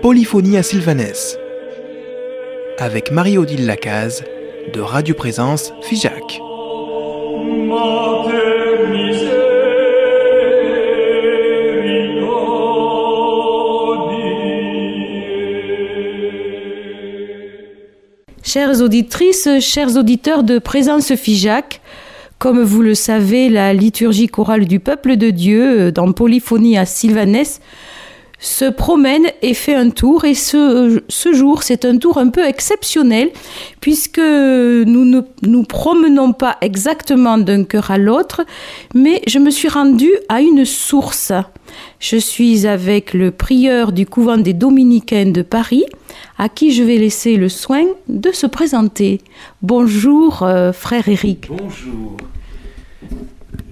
Polyphonie à Sylvanès avec Marie-Odile Lacaze de Radio Présence Figeac. Chères auditrices, chers auditeurs de Présence Figeac, comme vous le savez, la liturgie chorale du peuple de Dieu euh, dans Polyphonie à Sylvanès se promène et fait un tour. Et ce, ce jour, c'est un tour un peu exceptionnel puisque nous ne nous promenons pas exactement d'un cœur à l'autre, mais je me suis rendue à une source. Je suis avec le prieur du couvent des dominicains de Paris, à qui je vais laisser le soin de se présenter. Bonjour, euh, frère Éric. Bonjour.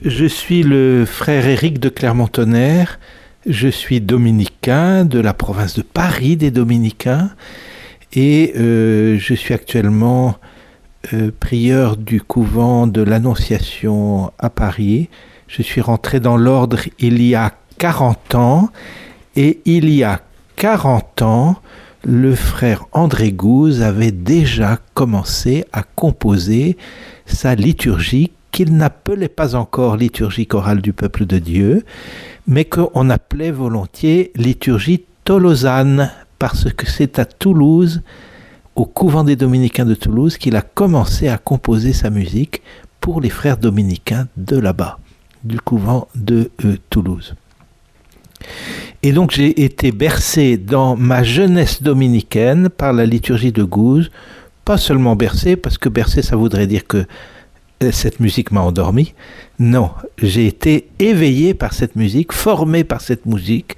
Je suis le frère Éric de Clermont-Tonnerre. Je suis dominicain de la province de Paris des dominicains et euh, je suis actuellement euh, prieur du couvent de l'Annonciation à Paris. Je suis rentré dans l'ordre il y a 40 ans et il y a 40 ans, le frère André Gouze avait déjà commencé à composer sa liturgie qu'il n'appelait pas encore liturgie chorale du peuple de Dieu, mais qu'on appelait volontiers liturgie tolosane, parce que c'est à Toulouse, au couvent des dominicains de Toulouse, qu'il a commencé à composer sa musique pour les frères dominicains de là-bas, du couvent de euh, Toulouse. Et donc j'ai été bercé dans ma jeunesse dominicaine par la liturgie de Gouze, pas seulement bercé, parce que bercé ça voudrait dire que cette musique m'a endormi. Non, j'ai été éveillé par cette musique, formé par cette musique,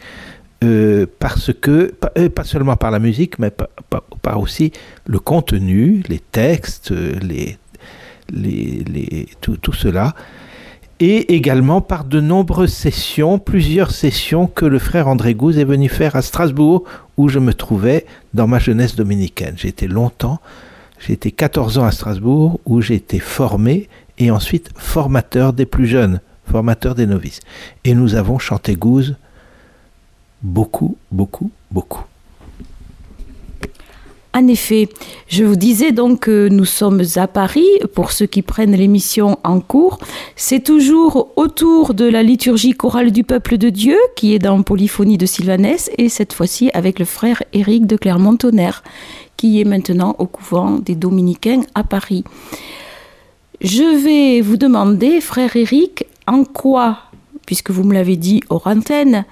euh, parce que, pas, euh, seulement par la musique, mais par, aussi le contenu, les textes, les, les, tout, tout, cela, et également par de nombreuses sessions, plusieurs sessions que le frère André Gouze est venu faire à Strasbourg, où je me trouvais dans ma jeunesse dominicaine. J'ai été longtemps j'ai été 14 ans à Strasbourg où j'ai été formé et ensuite formateur des plus jeunes, formateur des novices. Et nous avons chanté Gouze beaucoup, beaucoup, beaucoup. En effet, je vous disais donc que nous sommes à Paris, pour ceux qui prennent l'émission en cours. C'est toujours autour de la liturgie chorale du peuple de Dieu, qui est dans Polyphonie de Sylvanès, et cette fois-ci avec le frère Éric de Clermont-Tonnerre qui est maintenant au couvent des Dominicains à Paris. Je vais vous demander, frère Éric, en quoi, puisque vous me l'avez dit hors antenne,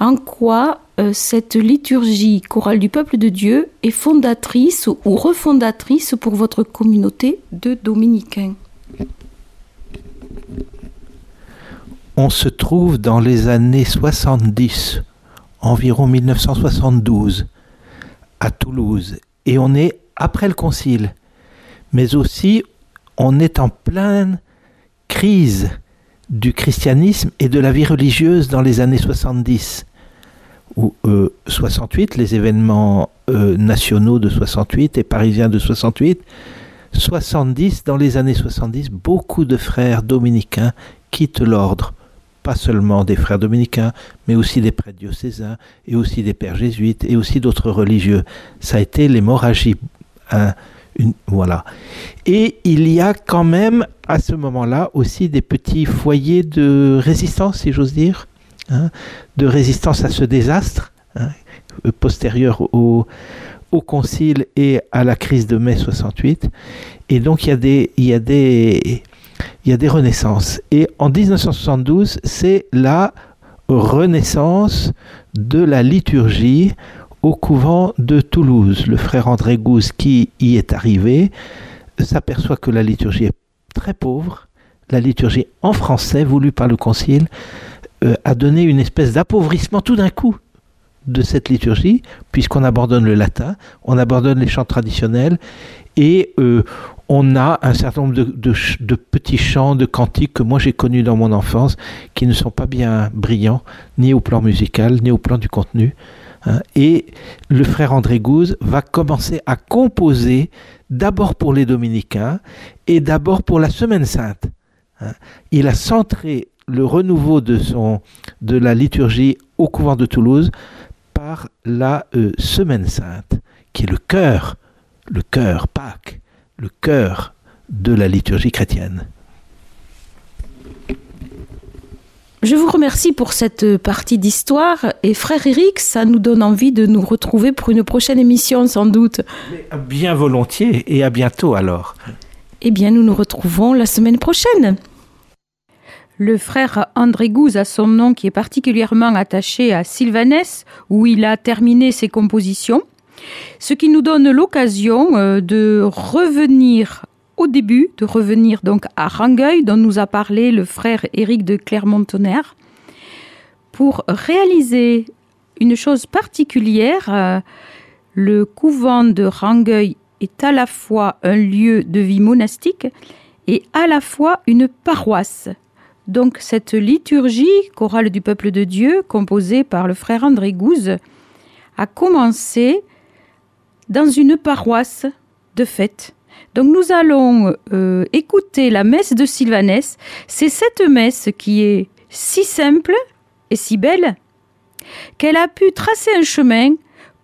en quoi euh, cette liturgie chorale du peuple de Dieu est fondatrice ou refondatrice pour votre communauté de dominicains? On se trouve dans les années 70, environ 1972, à Toulouse, et on est après le concile, mais aussi on est en pleine crise du christianisme et de la vie religieuse dans les années 70 ou 68, euh, les événements euh, nationaux de 68 et parisiens de 68, 70, dans les années 70, beaucoup de frères dominicains quittent l'ordre pas seulement des frères dominicains, mais aussi des prêtres diocésains, et aussi des pères jésuites, et aussi d'autres religieux. Ça a été l'hémorragie. Hein, voilà. Et il y a quand même, à ce moment-là, aussi des petits foyers de résistance, si j'ose dire, hein, de résistance à ce désastre, hein, postérieur au, au concile et à la crise de mai 68. Et donc il y a des, il y a des, il y a des renaissances. Et en 1972, c'est la renaissance de la liturgie au couvent de Toulouse. Le frère André Gouze, qui y est arrivé, s'aperçoit que la liturgie est très pauvre. La liturgie en français, voulue par le Concile, euh, a donné une espèce d'appauvrissement tout d'un coup de cette liturgie, puisqu'on abandonne le latin, on abandonne les chants traditionnels, et euh, on a un certain nombre de, petits chants, de cantiques que moi j'ai connus dans mon enfance, qui ne sont pas bien brillants, ni au plan musical, ni au plan du contenu. Hein. Et le frère André Gouze va commencer à composer d'abord pour les dominicains et d'abord pour la Semaine Sainte. Hein. Il a centré le renouveau de, la liturgie au couvent de Toulouse par la euh, Semaine Sainte, qui est le cœur, le cœur, Pâques, le cœur de la liturgie chrétienne. Je vous remercie pour cette partie d'histoire et frère Eric, ça nous donne envie de nous retrouver pour une prochaine émission sans doute. Bien volontiers et à bientôt alors. Eh bien nous nous retrouvons la semaine prochaine. Le frère André Gouze a son nom qui est particulièrement attaché à Sylvanès où il a terminé ses compositions, ce qui nous donne l'occasion euh, de revenir au début de revenir donc à Rangueil, dont nous a parlé le frère Éric de Clermont-Tonnerre, pour réaliser une chose particulière. Euh, le couvent de Rangueil est à la fois un lieu de vie monastique et à la fois une paroisse. Donc cette liturgie chorale du peuple de Dieu, composée par le frère André Gouze, a commencé dans une paroisse de fête donc nous allons euh, écouter la messe de Sylvanès. C'est cette messe qui est si simple et si belle qu'elle a pu tracer un chemin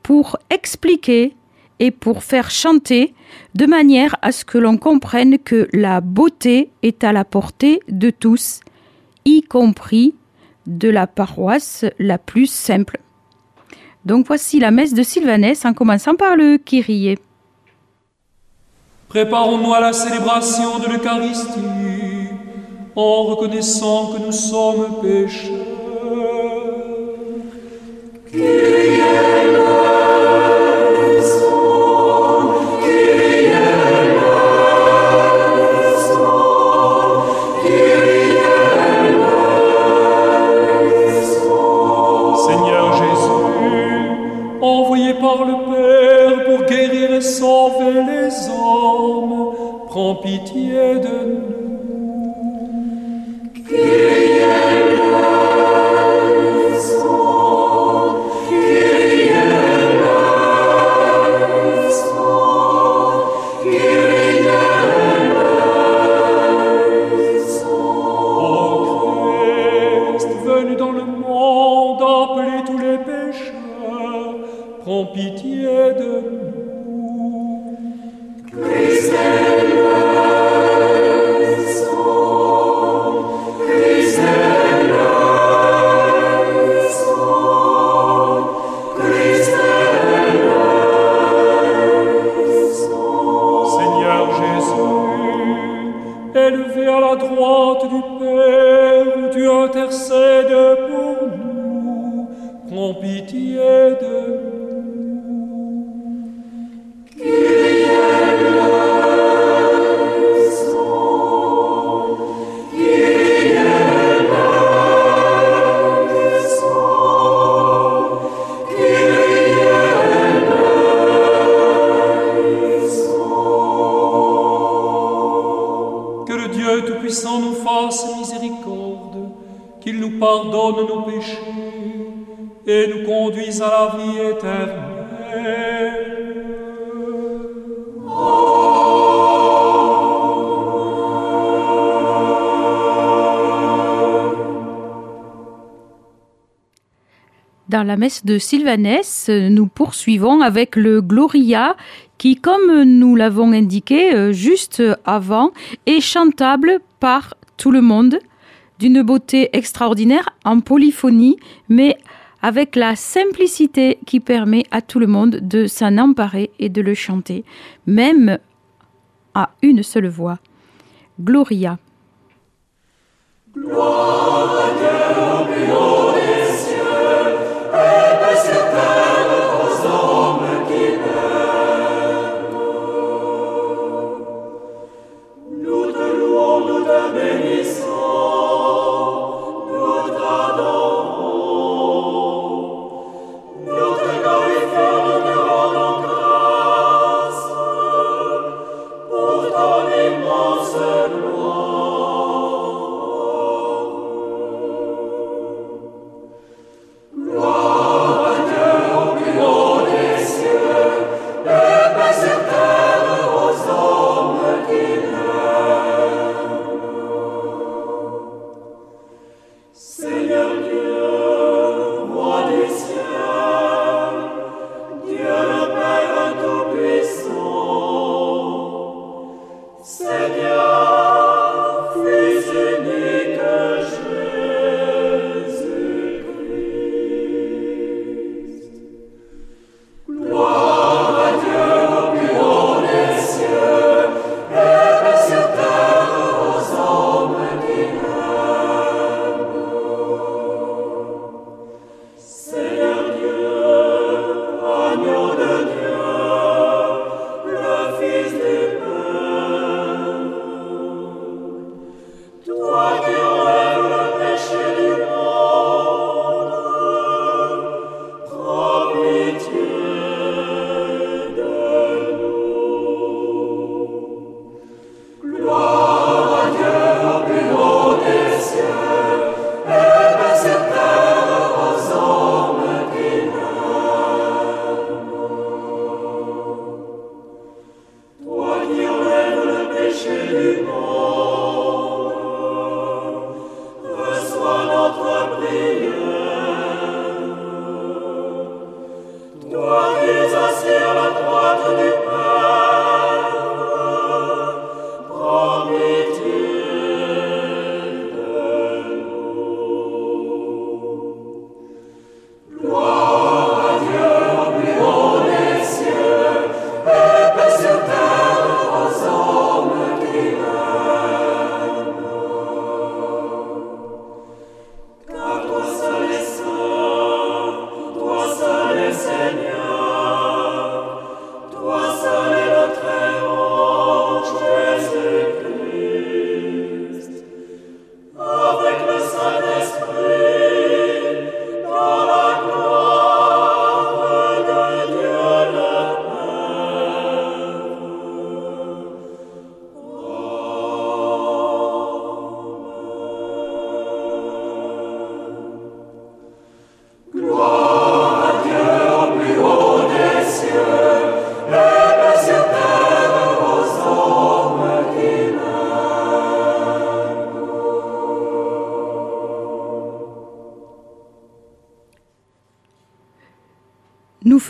pour expliquer et pour faire chanter de manière à ce que l'on comprenne que la beauté est à la portée de tous, y compris de la paroisse la plus simple. Donc voici la messe de Sylvanès en commençant par le Kyrie. Préparons-nous à la célébration de l'Eucharistie en reconnaissant que nous sommes pécheurs. Nos péchés et nous à la vie éternelle. Dans la messe de Sylvanès, nous poursuivons avec le Gloria qui, comme nous l'avons indiqué euh, juste avant, est chantable par tout le monde d'une beauté extraordinaire en polyphonie, mais avec la simplicité qui permet à tout le monde de s'en emparer et de le chanter, même à une seule voix. Gloria.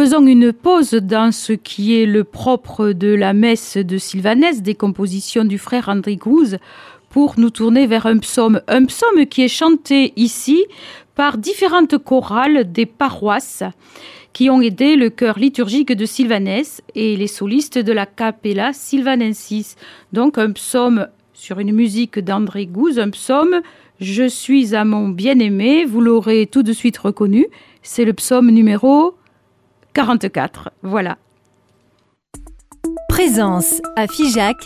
Faisons une pause dans ce qui est le propre de la messe de Sylvanès, des compositions du frère André Gouze, pour nous tourner vers un psaume. Un psaume qui est chanté ici par différentes chorales des paroisses qui ont aidé le chœur liturgique de Sylvanès et les solistes de la Capella Sylvanensis. Donc un psaume sur une musique d'André Gouze, un psaume Je suis à mon bien-aimé, vous l'aurez tout de suite reconnu, c'est le psaume numéro 44. Voilà. Présence à Figeac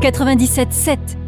97.7.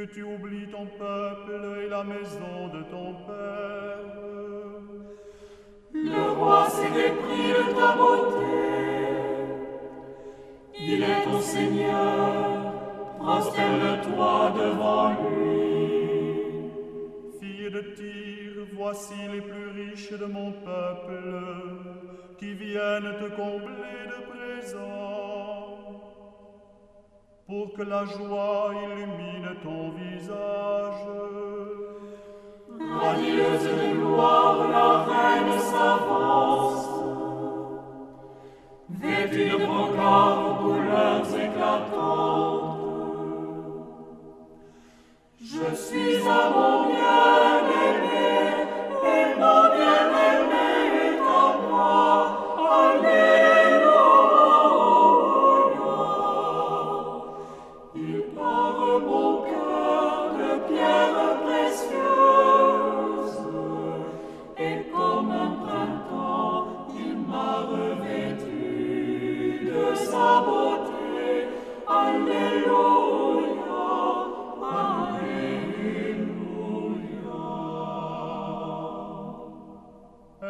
Que tu oublies ton peuple et la maison de ton père. Le roi s'est dépris de ta beauté. Il est ton Seigneur, prosterne-toi devant lui. Fille de Tyr, voici les plus riches de mon peuple qui viennent te combler de présents, pour que la joie illumine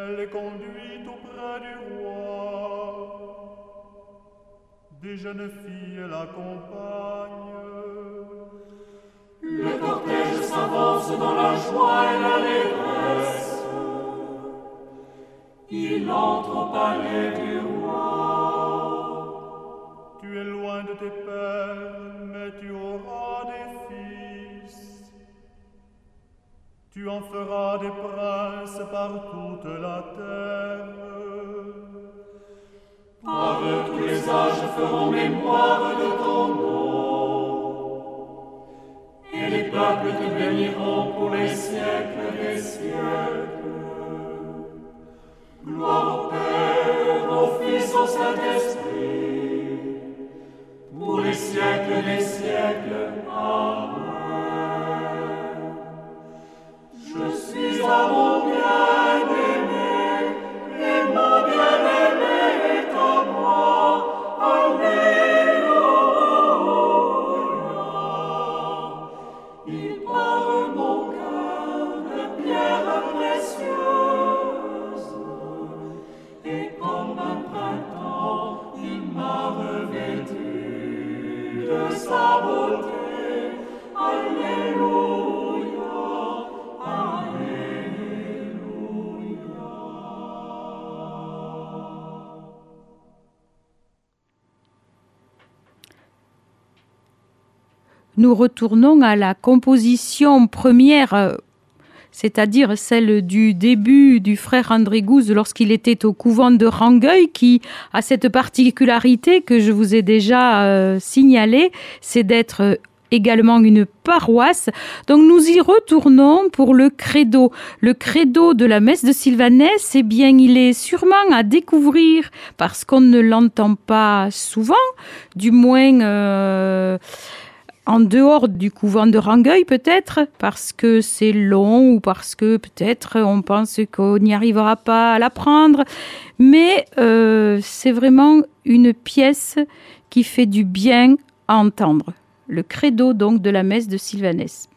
Elle est conduite auprès du roi. Des jeunes filles l'accompagnent. Le cortège s'avance dans la joie et l'allégresse. Il entre au palais du roi. Tu es loin de tes pères, mais tu auras des Tu en feras des princes par toute la terre. Par eux, tous les âges feront mémoire de ton nom. Et les peuples te béniront pour les siècles des siècles. Gloire au Père, au Fils, au Saint-Esprit, Retournons à la composition première, c'est-à-dire celle du début du frère André Gouze lorsqu'il était au couvent de Rangueil, qui a cette particularité que je vous ai déjà euh, signalée, c'est d'être également une paroisse. Donc nous y retournons pour le credo. Le credo de la messe de Sylvanès, eh bien, il est sûrement à découvrir parce qu'on ne l'entend pas souvent, du moins euh, en dehors du couvent de Rangueil peut-être, parce que c'est long ou parce que peut-être on pense qu'on n'y arrivera pas à l'apprendre. Mais euh, c'est vraiment une pièce qui fait du bien à entendre. Le credo donc de la messe de Sylvanès.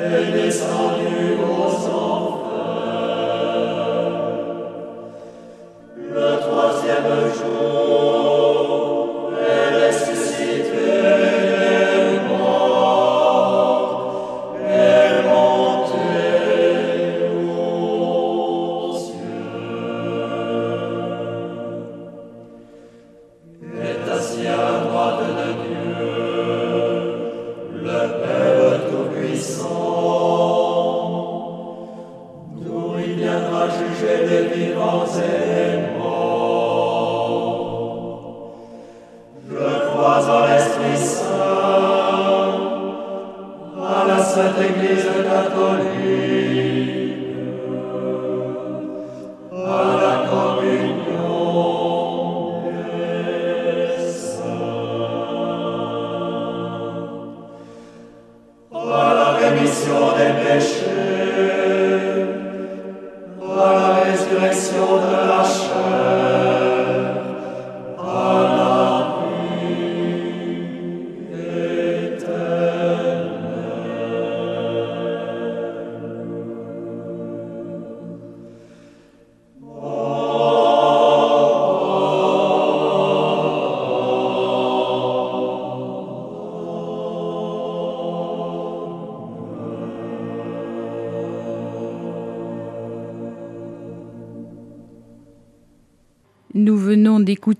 Eines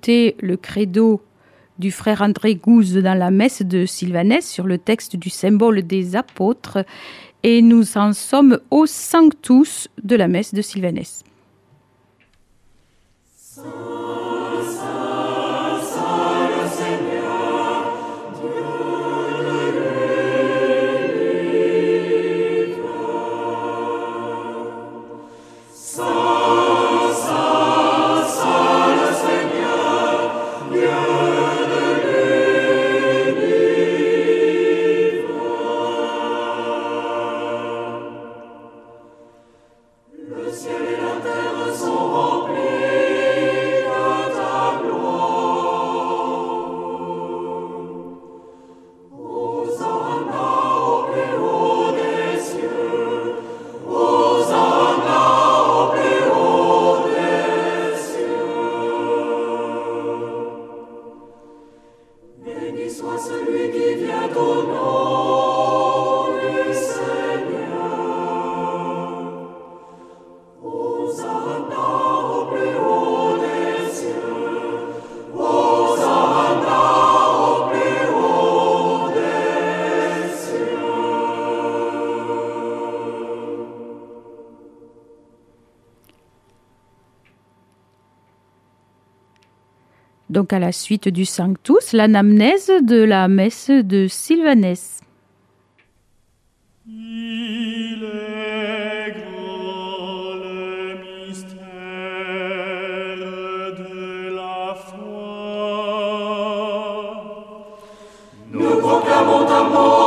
le credo du frère André Gouze dans la messe de Sylvanès sur le texte du symbole des apôtres et nous en sommes au Sanctus de la messe de Sylvanès. Donc à la suite du Sanctus, l'anamnèse de la messe de Sylvanès. Yeah.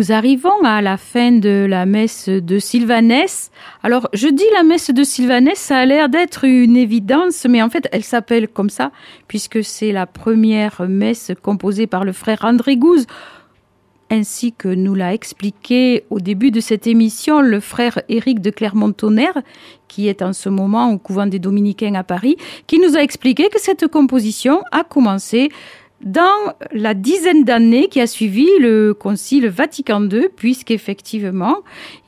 Nous arrivons à la fin de la messe de Sylvanès. Alors, je dis la messe de Sylvanès, ça a l'air d'être une évidence, mais en fait, elle s'appelle comme ça, puisque c'est la première messe composée par le frère André Gouze, ainsi que nous l'a expliqué au début de cette émission le frère Éric de Clermont-Tonnerre, qui est en ce moment au couvent des Dominicains à Paris, qui nous a expliqué que cette composition a commencé dans la dizaine d'années qui a suivi le Concile Vatican II, puisqu'effectivement,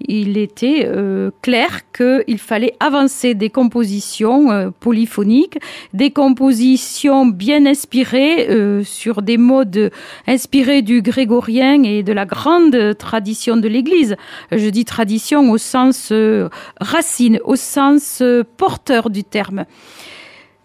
il était euh, clair qu'il fallait avancer des compositions euh, polyphoniques, des compositions bien inspirées euh, sur des modes inspirés du grégorien et de la grande tradition de l'Église. Je dis tradition au sens racine, au sens porteur du terme.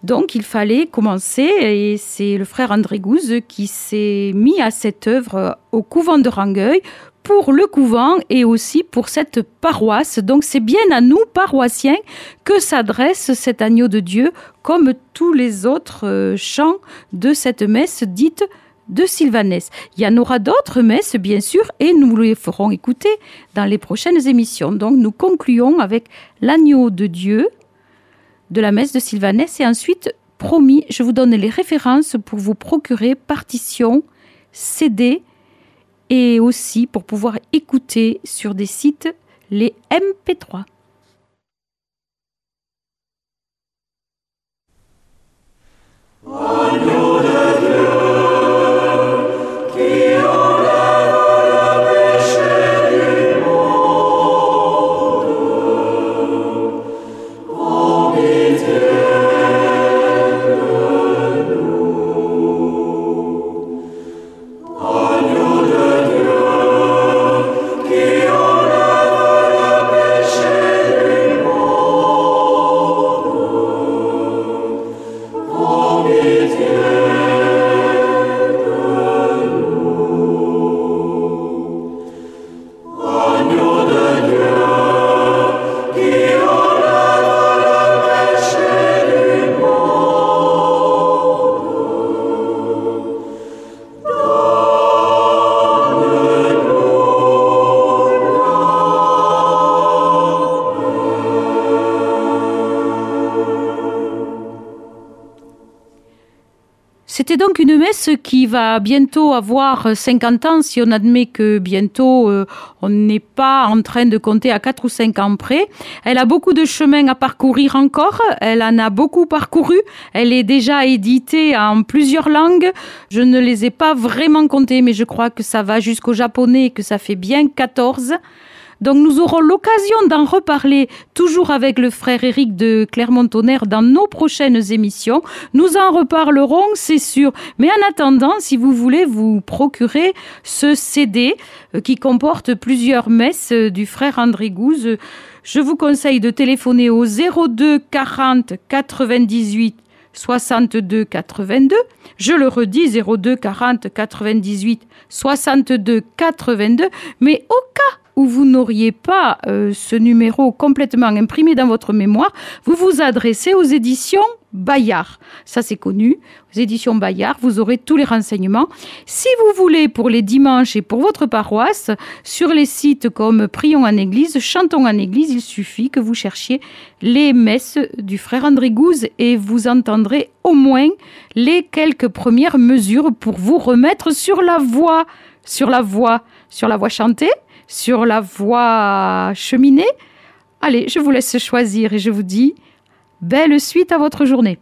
Donc il fallait commencer et c'est le frère André Gouze qui s'est mis à cette œuvre au couvent de Rangueil pour le couvent et aussi pour cette paroisse. Donc c'est bien à nous, paroissiens, que s'adresse cet agneau de Dieu, comme tous les autres euh, chants de cette messe dite de Sylvanès. Il y en aura d'autres messes, bien sûr, et nous les ferons écouter dans les prochaines émissions. Donc nous concluons avec l'agneau de Dieu de la messe de Sylvanès et ensuite, promis, je vous donne les références pour vous procurer partitions, CD et aussi pour pouvoir écouter sur des sites les MP3. C'était donc une messe qui va bientôt avoir 50 ans, si on admet que bientôt euh, on n'est pas en train de compter à 4 ou 5 ans près. Elle a beaucoup de chemin à parcourir encore, elle en a beaucoup parcouru, elle est déjà éditée en plusieurs langues. Je ne les ai pas vraiment comptées, mais je crois que ça va jusqu'au japonais et que ça fait bien 14. Donc nous aurons l'occasion d'en reparler toujours avec le frère Éric de Clermont-Tonnerre dans nos prochaines émissions. Nous en reparlerons, c'est sûr. Mais en attendant, si vous voulez vous procurer ce CD euh, qui comporte plusieurs messes euh, du frère André Gouze, je vous conseille de téléphoner au 02 40 98 62 82. Je le redis, 02 40 98 62 82. Mais au cas où vous n'auriez pas euh, ce numéro complètement imprimé dans votre mémoire, vous vous adressez aux éditions Bayard. Ça, c'est connu. Aux éditions Bayard, vous aurez tous les renseignements. Si vous voulez, pour les dimanches et pour votre paroisse, sur les sites comme Prions en Église, Chantons en Église, il suffit que vous cherchiez les messes du frère André Gouze et vous entendrez au moins les quelques premières mesures pour vous remettre sur la voie, sur la voie, sur la voie chantée sur la voie cheminée Allez, je vous laisse choisir et je vous dis belle suite à votre journée.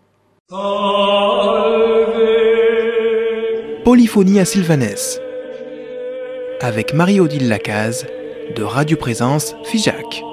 Polyphonie à Sylvanès avec Marie-Odile Lacaze de Radio Présence Figeac.